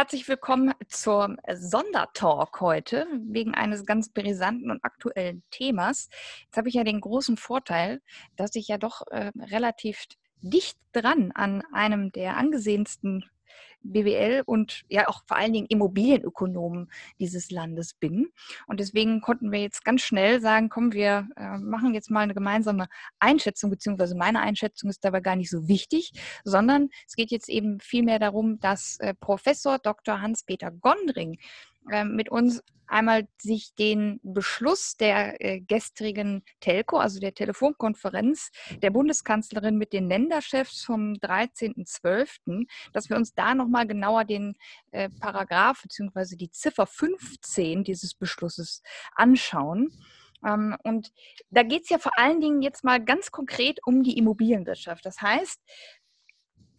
Herzlich willkommen zum Sondertalk heute wegen eines ganz brisanten und aktuellen Themas. Jetzt habe ich ja den großen Vorteil, dass ich ja doch äh, relativ dicht dran an einem der angesehensten BWL und ja auch vor allen Dingen Immobilienökonomen dieses Landes bin. Und deswegen konnten wir jetzt ganz schnell sagen, komm, wir äh, machen jetzt mal eine gemeinsame Einschätzung, beziehungsweise meine Einschätzung ist dabei gar nicht so wichtig, sondern es geht jetzt eben vielmehr darum, dass äh, Professor Dr. Hans-Peter Gondring mit uns einmal sich den Beschluss der äh, gestrigen Telco, also der Telefonkonferenz der Bundeskanzlerin mit den Länderchefs vom 13.12., dass wir uns da nochmal genauer den äh, Paragraph bzw. die Ziffer 15 dieses Beschlusses anschauen. Ähm, und da geht es ja vor allen Dingen jetzt mal ganz konkret um die Immobilienwirtschaft. Das heißt,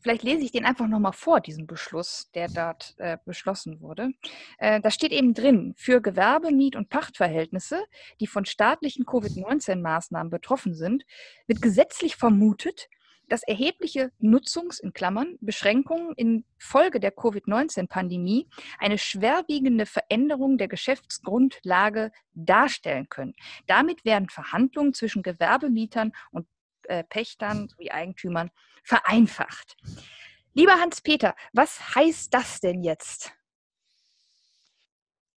vielleicht lese ich den einfach nochmal vor, diesen Beschluss, der dort äh, beschlossen wurde. Äh, da steht eben drin, für Gewerbe-, Miet- und Pachtverhältnisse, die von staatlichen Covid-19-Maßnahmen betroffen sind, wird gesetzlich vermutet, dass erhebliche Nutzungs- in Klammern Beschränkungen infolge der Covid-19-Pandemie eine schwerwiegende Veränderung der Geschäftsgrundlage darstellen können. Damit werden Verhandlungen zwischen Gewerbemietern und äh, Pächtern sowie Eigentümern vereinfacht. Lieber Hans-Peter, was heißt das denn jetzt?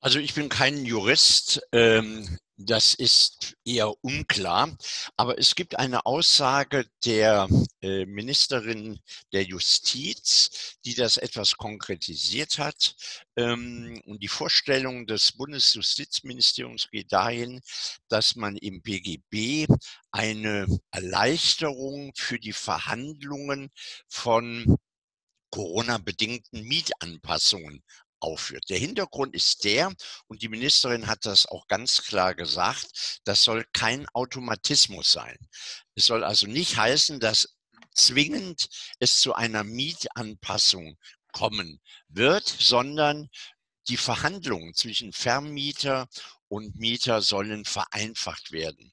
Also ich bin kein Jurist, ähm, das ist eher unklar, aber es gibt eine Aussage der äh, Ministerin der Justiz, die das etwas konkretisiert hat. Ähm, und die Vorstellung des Bundesjustizministeriums geht dahin, dass man im BGB eine Erleichterung für die Verhandlungen von Corona-bedingten Mietanpassungen aufführt. Der Hintergrund ist der, und die Ministerin hat das auch ganz klar gesagt, das soll kein Automatismus sein. Es soll also nicht heißen, dass zwingend es zu einer Mietanpassung kommen wird, sondern die Verhandlungen zwischen Vermieter und Mieter sollen vereinfacht werden.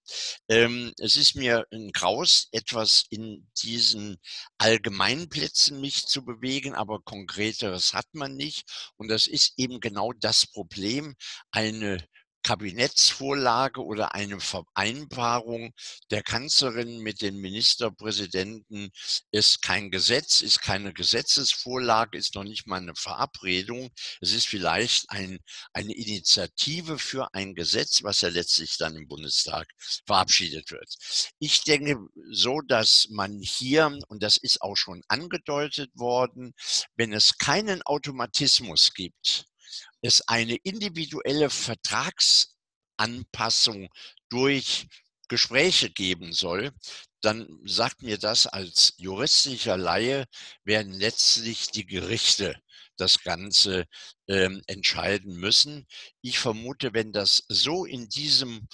Ähm, es ist mir ein Graus, etwas in diesen Allgemeinplätzen mich zu bewegen, aber konkreteres hat man nicht. Und das ist eben genau das Problem, eine Kabinettsvorlage oder eine Vereinbarung der Kanzlerin mit den Ministerpräsidenten ist kein Gesetz, ist keine Gesetzesvorlage, ist noch nicht mal eine Verabredung. Es ist vielleicht ein, eine Initiative für ein Gesetz, was ja letztlich dann im Bundestag verabschiedet wird. Ich denke so, dass man hier, und das ist auch schon angedeutet worden, wenn es keinen Automatismus gibt, es eine individuelle Vertragsanpassung durch Gespräche geben soll, dann sagt mir das als juristischer Laie, werden letztlich die Gerichte das Ganze ähm, entscheiden müssen. Ich vermute, wenn das so in diesem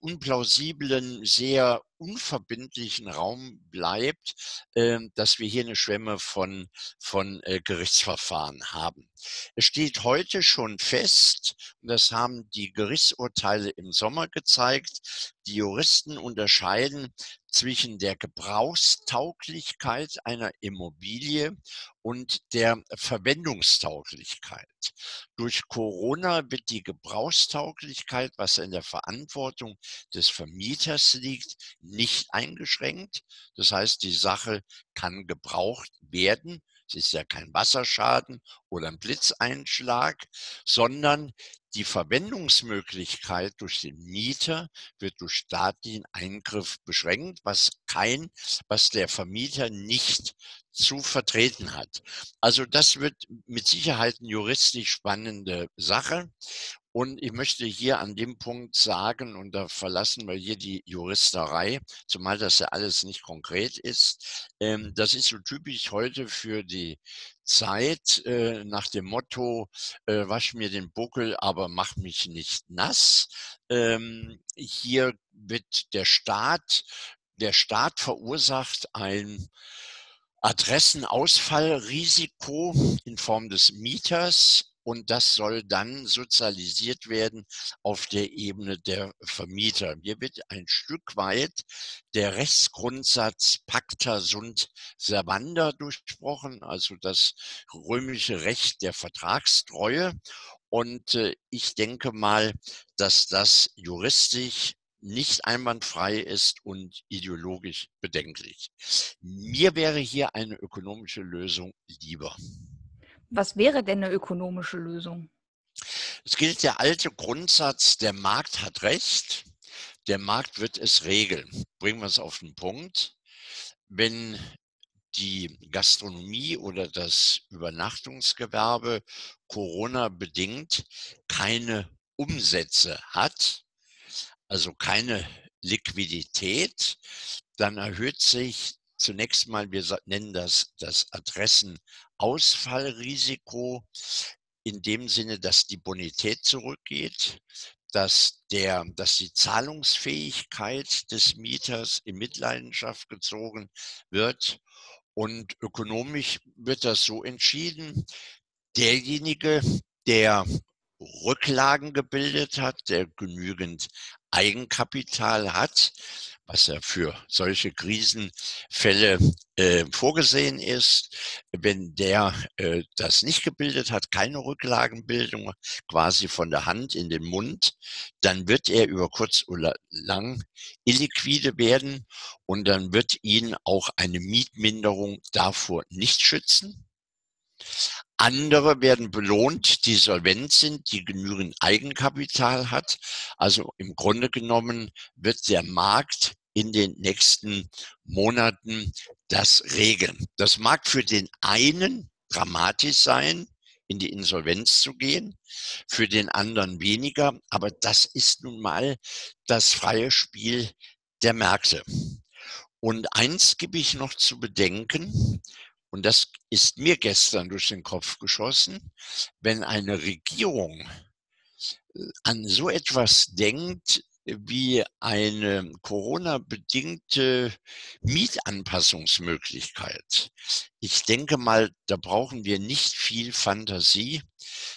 unplausiblen, sehr unverbindlichen Raum bleibt, äh, dass wir hier eine Schwemme von, von äh, Gerichtsverfahren haben. Es steht heute schon fest, und das haben die Gerichtsurteile im Sommer gezeigt, die Juristen unterscheiden zwischen der Gebrauchstauglichkeit einer Immobilie und der Verwendungstauglichkeit. Durch Corona wird die Gebrauchstauglichkeit, was in der Verantwortung des Vermieters liegt, nicht eingeschränkt. Das heißt, die Sache kann gebraucht werden. Es ist ja kein Wasserschaden oder ein Blitzeinschlag, sondern die Verwendungsmöglichkeit durch den Mieter wird durch staatlichen Eingriff beschränkt, was kein, was der Vermieter nicht zu vertreten hat. Also das wird mit Sicherheit eine juristisch spannende Sache. Und ich möchte hier an dem Punkt sagen, und da verlassen wir hier die Juristerei, zumal das ja alles nicht konkret ist, ähm, das ist so typisch heute für die Zeit äh, nach dem Motto, äh, wasch mir den Buckel, aber mach mich nicht nass. Ähm, hier wird der Staat, der Staat verursacht ein Adressenausfallrisiko in Form des Mieters und das soll dann sozialisiert werden auf der Ebene der Vermieter. Hier wird ein Stück weit der Rechtsgrundsatz Pacta sunt servanda durchsprochen, also das römische Recht der Vertragstreue. Und äh, ich denke mal, dass das juristisch nicht einwandfrei ist und ideologisch bedenklich. Mir wäre hier eine ökonomische Lösung lieber. Was wäre denn eine ökonomische Lösung? Es gilt der alte Grundsatz, der Markt hat Recht, der Markt wird es regeln. Bringen wir es auf den Punkt. Wenn die Gastronomie oder das Übernachtungsgewerbe Corona bedingt keine Umsätze hat, also keine Liquidität, dann erhöht sich zunächst mal, wir nennen das das Adressenausfallrisiko, in dem Sinne, dass die Bonität zurückgeht, dass, der, dass die Zahlungsfähigkeit des Mieters in Mitleidenschaft gezogen wird. Und ökonomisch wird das so entschieden, derjenige, der Rücklagen gebildet hat, der genügend Eigenkapital hat, was ja für solche Krisenfälle äh, vorgesehen ist. Wenn der äh, das nicht gebildet hat, keine Rücklagenbildung, quasi von der Hand in den Mund, dann wird er über kurz oder lang illiquide werden und dann wird ihn auch eine Mietminderung davor nicht schützen. Andere werden belohnt, die solvent sind, die genügend Eigenkapital hat. Also im Grunde genommen wird der Markt in den nächsten Monaten das regeln. Das mag für den einen dramatisch sein, in die Insolvenz zu gehen, für den anderen weniger, aber das ist nun mal das freie Spiel der Märkte. Und eins gebe ich noch zu bedenken, und das ist mir gestern durch den Kopf geschossen, wenn eine Regierung an so etwas denkt, wie eine Corona-bedingte Mietanpassungsmöglichkeit. Ich denke mal, da brauchen wir nicht viel Fantasie,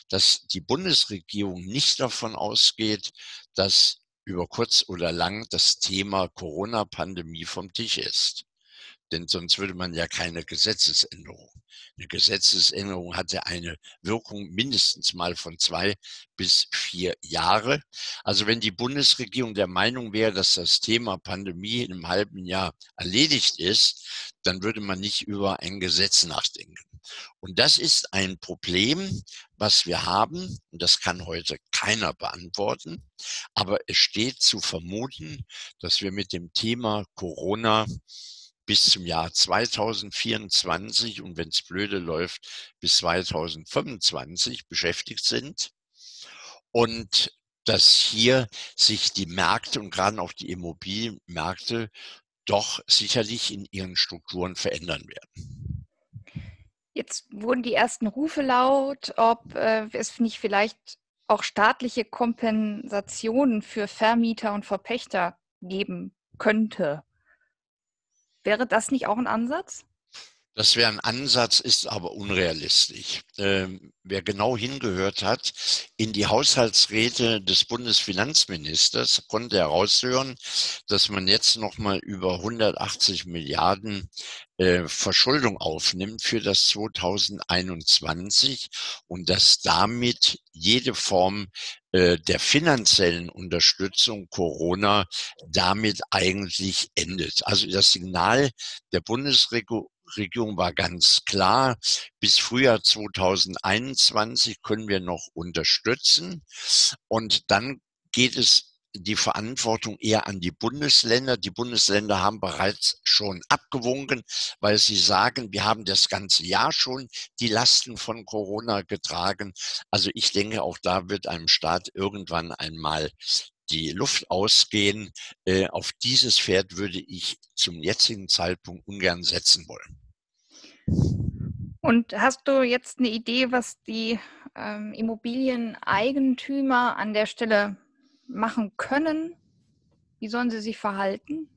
dass die Bundesregierung nicht davon ausgeht, dass über kurz oder lang das Thema Corona-Pandemie vom Tisch ist denn sonst würde man ja keine Gesetzesänderung. Eine Gesetzesänderung hat ja eine Wirkung mindestens mal von zwei bis vier Jahre. Also wenn die Bundesregierung der Meinung wäre, dass das Thema Pandemie in einem halben Jahr erledigt ist, dann würde man nicht über ein Gesetz nachdenken. Und das ist ein Problem, was wir haben. Und das kann heute keiner beantworten. Aber es steht zu vermuten, dass wir mit dem Thema Corona bis zum Jahr 2024 und wenn es blöde läuft, bis 2025 beschäftigt sind. Und dass hier sich die Märkte und gerade auch die Immobilienmärkte doch sicherlich in ihren Strukturen verändern werden. Jetzt wurden die ersten Rufe laut, ob äh, es nicht vielleicht auch staatliche Kompensationen für Vermieter und Verpächter geben könnte. Wäre das nicht auch ein Ansatz? Das wäre ein Ansatz, ist aber unrealistisch. Ähm, wer genau hingehört hat, in die Haushaltsräte des Bundesfinanzministers konnte heraushören, dass man jetzt nochmal über 180 Milliarden äh, Verschuldung aufnimmt für das 2021 und dass damit jede Form der finanziellen Unterstützung Corona damit eigentlich endet. Also das Signal der Bundesregierung Regierung war ganz klar, bis Frühjahr 2021 können wir noch unterstützen. Und dann geht es die Verantwortung eher an die Bundesländer. Die Bundesländer haben bereits schon abgewunken, weil sie sagen, wir haben das ganze Jahr schon die Lasten von Corona getragen. Also ich denke, auch da wird einem Staat irgendwann einmal die Luft ausgehen. Äh, auf dieses Pferd würde ich zum jetzigen Zeitpunkt ungern setzen wollen. Und hast du jetzt eine Idee, was die ähm, Immobilieneigentümer an der Stelle machen können? Wie sollen sie sich verhalten?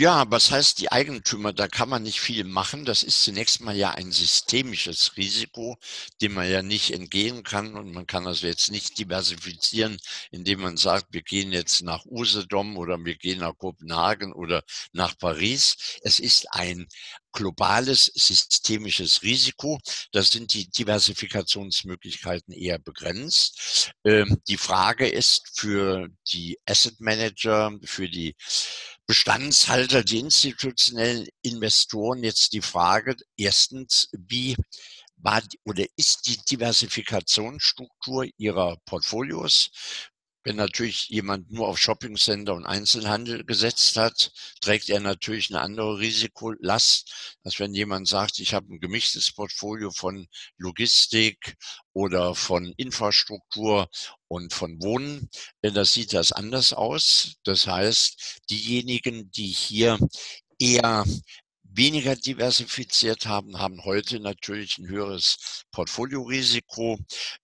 Ja, was heißt die Eigentümer? Da kann man nicht viel machen. Das ist zunächst mal ja ein systemisches Risiko, dem man ja nicht entgehen kann. Und man kann also jetzt nicht diversifizieren, indem man sagt, wir gehen jetzt nach Usedom oder wir gehen nach Kopenhagen oder nach Paris. Es ist ein globales systemisches Risiko. Da sind die Diversifikationsmöglichkeiten eher begrenzt. Ähm, die Frage ist für die Asset Manager, für die Bestandshalter, die institutionellen Investoren jetzt die Frage, erstens, wie war oder ist die Diversifikationsstruktur ihrer Portfolios? Wenn natürlich jemand nur auf Shoppingcenter und Einzelhandel gesetzt hat, trägt er natürlich eine andere Risikolast, als wenn jemand sagt, ich habe ein gemischtes Portfolio von Logistik oder von Infrastruktur und von Wohnen. Da sieht das anders aus. Das heißt, diejenigen, die hier eher weniger diversifiziert haben, haben heute natürlich ein höheres Portfoliorisiko.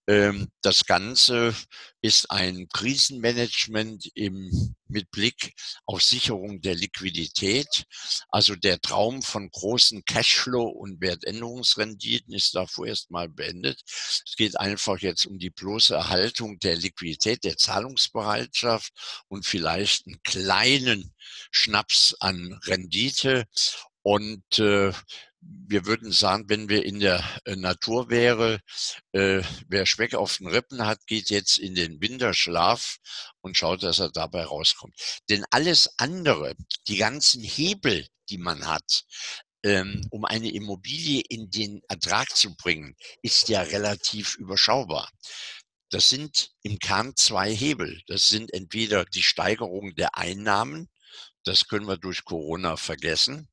Ähm, das Ganze ist ein Krisenmanagement im, mit Blick auf Sicherung der Liquidität. Also der Traum von großen Cashflow und Wertänderungsrenditen ist da vorerst mal beendet. Es geht einfach jetzt um die bloße Erhaltung der Liquidität, der Zahlungsbereitschaft und vielleicht einen kleinen Schnaps an Rendite. Und äh, wir würden sagen, wenn wir in der äh, Natur wäre, äh, wer Speck auf den Rippen hat, geht jetzt in den Winterschlaf und schaut, dass er dabei rauskommt. Denn alles andere, die ganzen Hebel, die man hat, ähm, um eine Immobilie in den Ertrag zu bringen, ist ja relativ überschaubar. Das sind im Kern zwei Hebel. Das sind entweder die Steigerung der Einnahmen, das können wir durch Corona vergessen,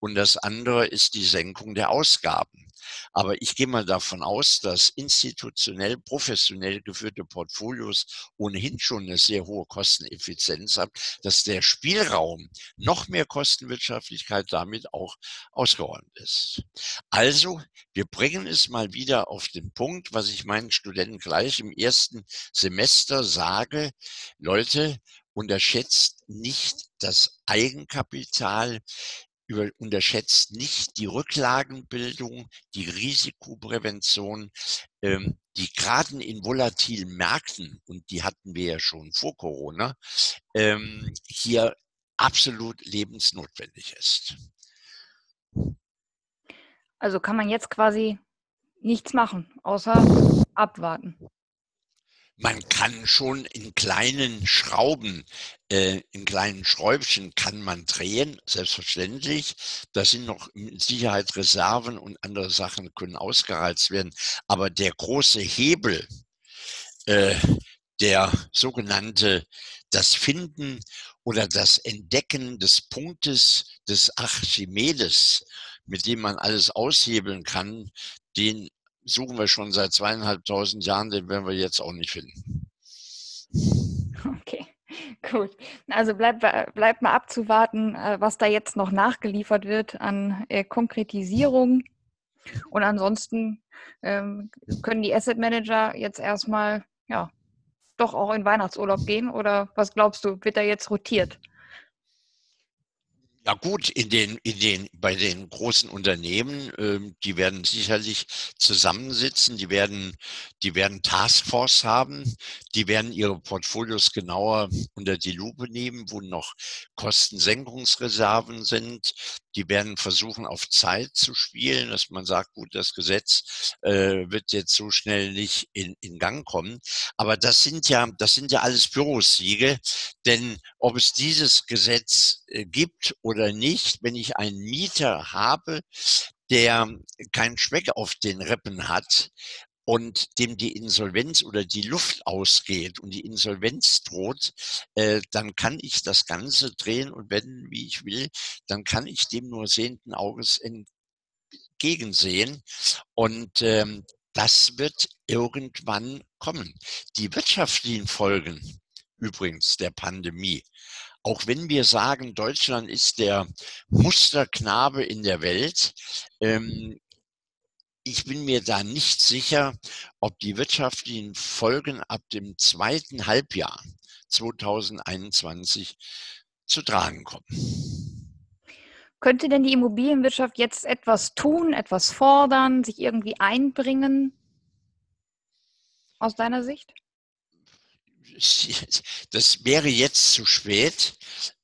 und das andere ist die Senkung der Ausgaben. Aber ich gehe mal davon aus, dass institutionell, professionell geführte Portfolios ohnehin schon eine sehr hohe Kosteneffizienz haben, dass der Spielraum noch mehr Kostenwirtschaftlichkeit damit auch ausgeräumt ist. Also, wir bringen es mal wieder auf den Punkt, was ich meinen Studenten gleich im ersten Semester sage. Leute, unterschätzt nicht das Eigenkapital über, unterschätzt nicht die Rücklagenbildung, die Risikoprävention, ähm, die gerade in volatilen Märkten, und die hatten wir ja schon vor Corona, ähm, hier absolut lebensnotwendig ist. Also kann man jetzt quasi nichts machen, außer abwarten man kann schon in kleinen Schrauben, äh, in kleinen Schräubchen kann man drehen, selbstverständlich. Da sind noch mit Sicherheit Reserven und andere Sachen können ausgereizt werden. Aber der große Hebel, äh, der sogenannte, das Finden oder das Entdecken des Punktes des Archimedes, mit dem man alles aushebeln kann, den suchen wir schon seit zweieinhalbtausend Jahren, den werden wir jetzt auch nicht finden. Okay, gut. Also bleibt, bleibt mal abzuwarten, äh, was da jetzt noch nachgeliefert wird an äh, Konkretisierung. Und ansonsten ähm, können die Asset Manager jetzt erstmal, ja, doch auch in Weihnachtsurlaub gehen? Oder was glaubst du, wird da jetzt rotiert? Ja gut, in den, in den, bei den großen Unternehmen, ähm, die werden sicherlich zusammensitzen, die werden, die werden Taskforce haben, die werden ihre Portfolios genauer unter die Lupe nehmen, wo noch Kostensenkungsreserven sind. Die werden versuchen, auf Zeit zu spielen, dass man sagt, gut, das Gesetz äh, wird jetzt so schnell nicht in, in Gang kommen. Aber das sind ja, das sind ja alles Bürosiege, denn ob es dieses Gesetz äh, gibt oder nicht, wenn ich einen Mieter habe, der keinen Schmeck auf den Rippen hat und dem die Insolvenz oder die Luft ausgeht und die Insolvenz droht, äh, dann kann ich das Ganze drehen und wenden, wie ich will. Dann kann ich dem nur sehenden Auges entgegensehen. Und ähm, das wird irgendwann kommen. Die wirtschaftlichen Folgen übrigens der Pandemie auch wenn wir sagen, Deutschland ist der Musterknabe in der Welt, ähm, ich bin mir da nicht sicher, ob die wirtschaftlichen Folgen ab dem zweiten Halbjahr 2021 zu tragen kommen. Könnte denn die Immobilienwirtschaft jetzt etwas tun, etwas fordern, sich irgendwie einbringen? Aus deiner Sicht? das wäre jetzt zu spät.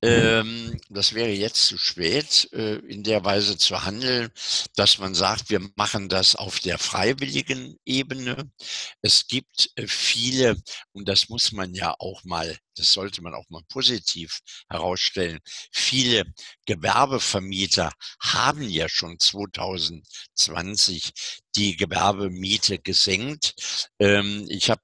Ähm, das wäre jetzt zu spät, äh, in der Weise zu handeln, dass man sagt, wir machen das auf der freiwilligen Ebene. Es gibt äh, viele, und das muss man ja auch mal, das sollte man auch mal positiv herausstellen, viele Gewerbevermieter haben ja schon 2020 die Gewerbemiete gesenkt. Ähm, ich habe,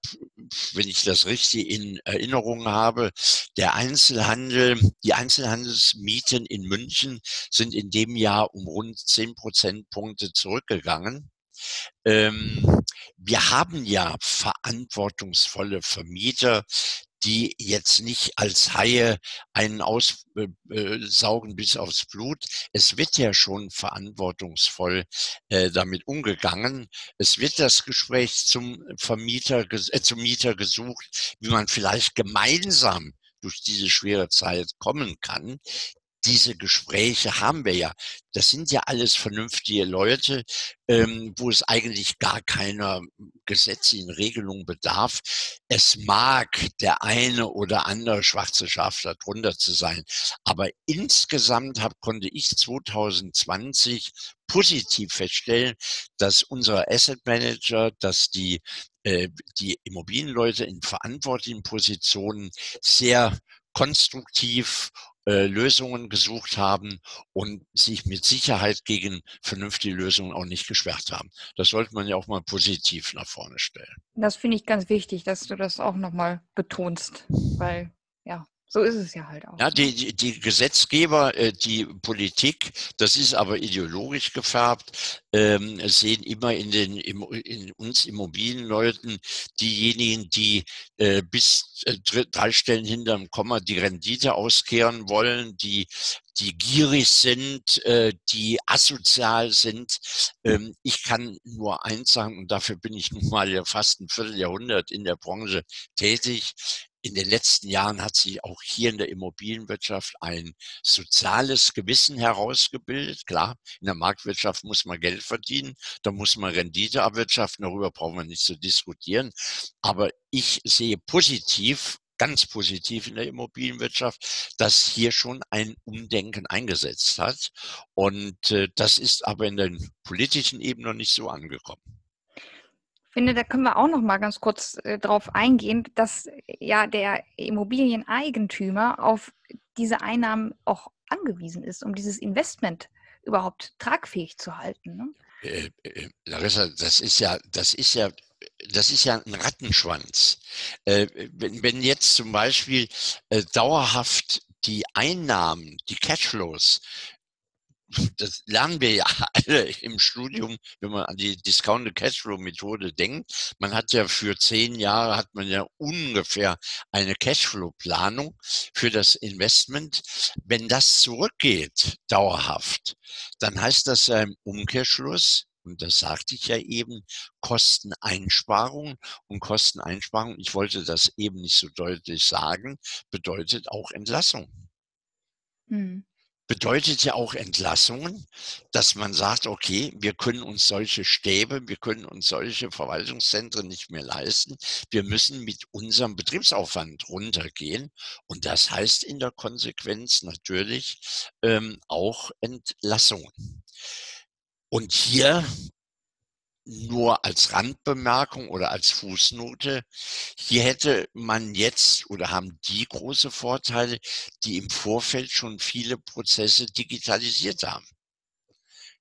wenn ich das richtig in Erinnerung habe, der Einzelhandel, die Einzelhandelsmieten in München sind in dem Jahr um rund zehn Prozentpunkte zurückgegangen. Ähm, wir haben ja verantwortungsvolle Vermieter, die jetzt nicht als Haie einen aussaugen äh, äh, bis aufs Blut. Es wird ja schon verantwortungsvoll äh, damit umgegangen. Es wird das Gespräch zum Vermieter, äh, zum Mieter gesucht, wie man vielleicht gemeinsam durch diese schwere Zeit kommen kann diese Gespräche haben wir ja. Das sind ja alles vernünftige Leute, ähm, wo es eigentlich gar keiner gesetzlichen Regelung bedarf. Es mag der eine oder andere schwarze Schaf darunter zu sein, aber insgesamt hab, konnte ich 2020 positiv feststellen, dass unsere Asset Manager, dass die äh, die Immobilienleute in verantwortlichen Positionen sehr konstruktiv äh, Lösungen gesucht haben und sich mit Sicherheit gegen vernünftige Lösungen auch nicht gesperrt haben. Das sollte man ja auch mal positiv nach vorne stellen. Das finde ich ganz wichtig, dass du das auch nochmal betonst, weil ja, so ist es ja halt auch. Ja, ne? die, die, Gesetzgeber, äh, die Politik, das ist aber ideologisch gefärbt, ähm, sehen immer in, den, in uns Immobilienleuten diejenigen, die äh, bis äh, drei Stellen hinterm Komma die Rendite auskehren wollen, die die gierig sind, äh, die asozial sind. Ähm, ich kann nur eins sagen, und dafür bin ich nun mal ja fast ein Vierteljahrhundert in der Branche tätig in den letzten Jahren hat sich auch hier in der Immobilienwirtschaft ein soziales Gewissen herausgebildet. Klar, in der Marktwirtschaft muss man Geld verdienen, da muss man Rendite erwirtschaften, darüber brauchen wir nicht zu diskutieren. Aber ich sehe positiv, ganz positiv in der Immobilienwirtschaft, dass hier schon ein Umdenken eingesetzt hat. Und äh, das ist aber in der politischen Ebene noch nicht so angekommen finde, da können wir auch noch mal ganz kurz äh, drauf eingehen, dass ja der Immobilieneigentümer auf diese Einnahmen auch angewiesen ist, um dieses Investment überhaupt tragfähig zu halten. Ne? Äh, äh, Larissa, das ist ja, das ist ja das ist ja ein Rattenschwanz. Äh, wenn, jetzt zum Beispiel äh, dauerhaft die Einnahmen, die Cashflows das lernen wir ja alle im Studium, wenn man an die Discounted Cashflow Methode denkt. Man hat ja für zehn Jahre hat man ja ungefähr eine Cashflow Planung für das Investment. Wenn das zurückgeht, dauerhaft, dann heißt das ja im Umkehrschluss, und das sagte ich ja eben, Kosteneinsparung. Und Kosteneinsparung, ich wollte das eben nicht so deutlich sagen, bedeutet auch Entlassung. Hm bedeutet ja auch Entlassungen, dass man sagt, okay, wir können uns solche Stäbe, wir können uns solche Verwaltungszentren nicht mehr leisten. Wir müssen mit unserem Betriebsaufwand runtergehen. Und das heißt in der Konsequenz natürlich ähm, auch Entlassungen. Und hier nur als Randbemerkung oder als Fußnote, hier hätte man jetzt oder haben die große Vorteile, die im Vorfeld schon viele Prozesse digitalisiert haben.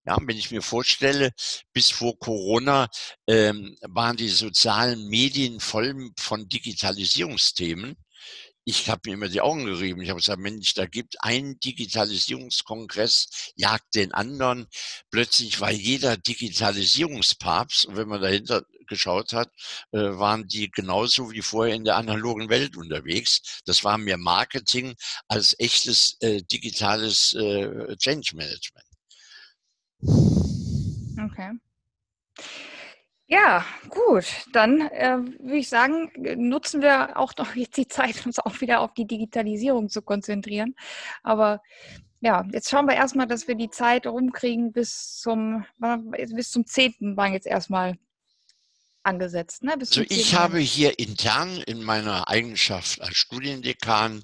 Ja, wenn ich mir vorstelle, bis vor Corona ähm, waren die sozialen Medien voll von Digitalisierungsthemen ich habe mir immer die Augen gerieben. Ich habe gesagt, Mensch, da gibt ein Digitalisierungskongress, jagt den anderen. Plötzlich war jeder Digitalisierungspapst. Und wenn man dahinter geschaut hat, äh, waren die genauso wie vorher in der analogen Welt unterwegs. Das war mehr Marketing als echtes äh, digitales äh, Change Management. Okay. Ja, gut. Dann äh, würde ich sagen, nutzen wir auch noch jetzt die Zeit, uns auch wieder auf die Digitalisierung zu konzentrieren. Aber ja, jetzt schauen wir erstmal, dass wir die Zeit rumkriegen bis zum, bis zum 10. waren jetzt erstmal angesetzt. Ne? also ich habe hier intern in meiner Eigenschaft als Studiendekan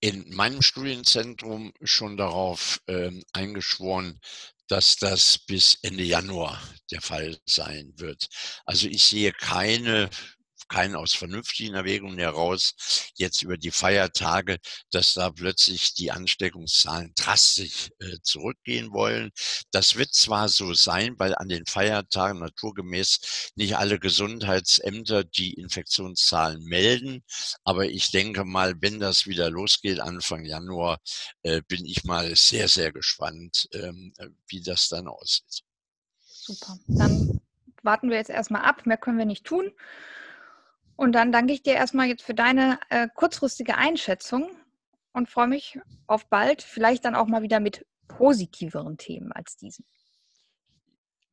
in meinem Studienzentrum schon darauf äh, eingeschworen, dass das bis Ende Januar der Fall sein wird. Also ich sehe keine keinen aus vernünftigen Erwägungen heraus, jetzt über die Feiertage, dass da plötzlich die Ansteckungszahlen drastisch äh, zurückgehen wollen. Das wird zwar so sein, weil an den Feiertagen naturgemäß nicht alle Gesundheitsämter die Infektionszahlen melden, aber ich denke mal, wenn das wieder losgeht Anfang Januar, äh, bin ich mal sehr, sehr gespannt, ähm, wie das dann aussieht. Super. Dann warten wir jetzt erstmal ab. Mehr können wir nicht tun. Und dann danke ich dir erstmal jetzt für deine äh, kurzfristige Einschätzung und freue mich auf bald, vielleicht dann auch mal wieder mit positiveren Themen als diesen.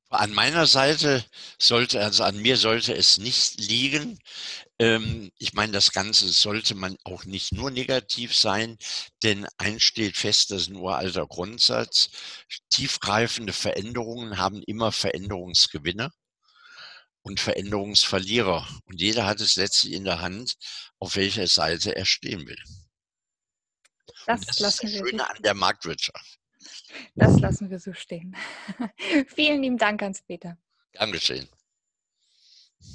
An meiner Seite sollte, also an mir sollte es nicht liegen. Ähm, ich meine, das Ganze sollte man auch nicht nur negativ sein, denn eins steht fest, das ist ein uralter Grundsatz. Tiefgreifende Veränderungen haben immer Veränderungsgewinne und Veränderungsverlierer. Und jeder hat es letztlich in der Hand, auf welcher Seite er stehen will. Das, das lassen ist das Schöne an der Marktwirtschaft. Das lassen wir so stehen. Vielen lieben Dank, Hans-Peter. Geschehen.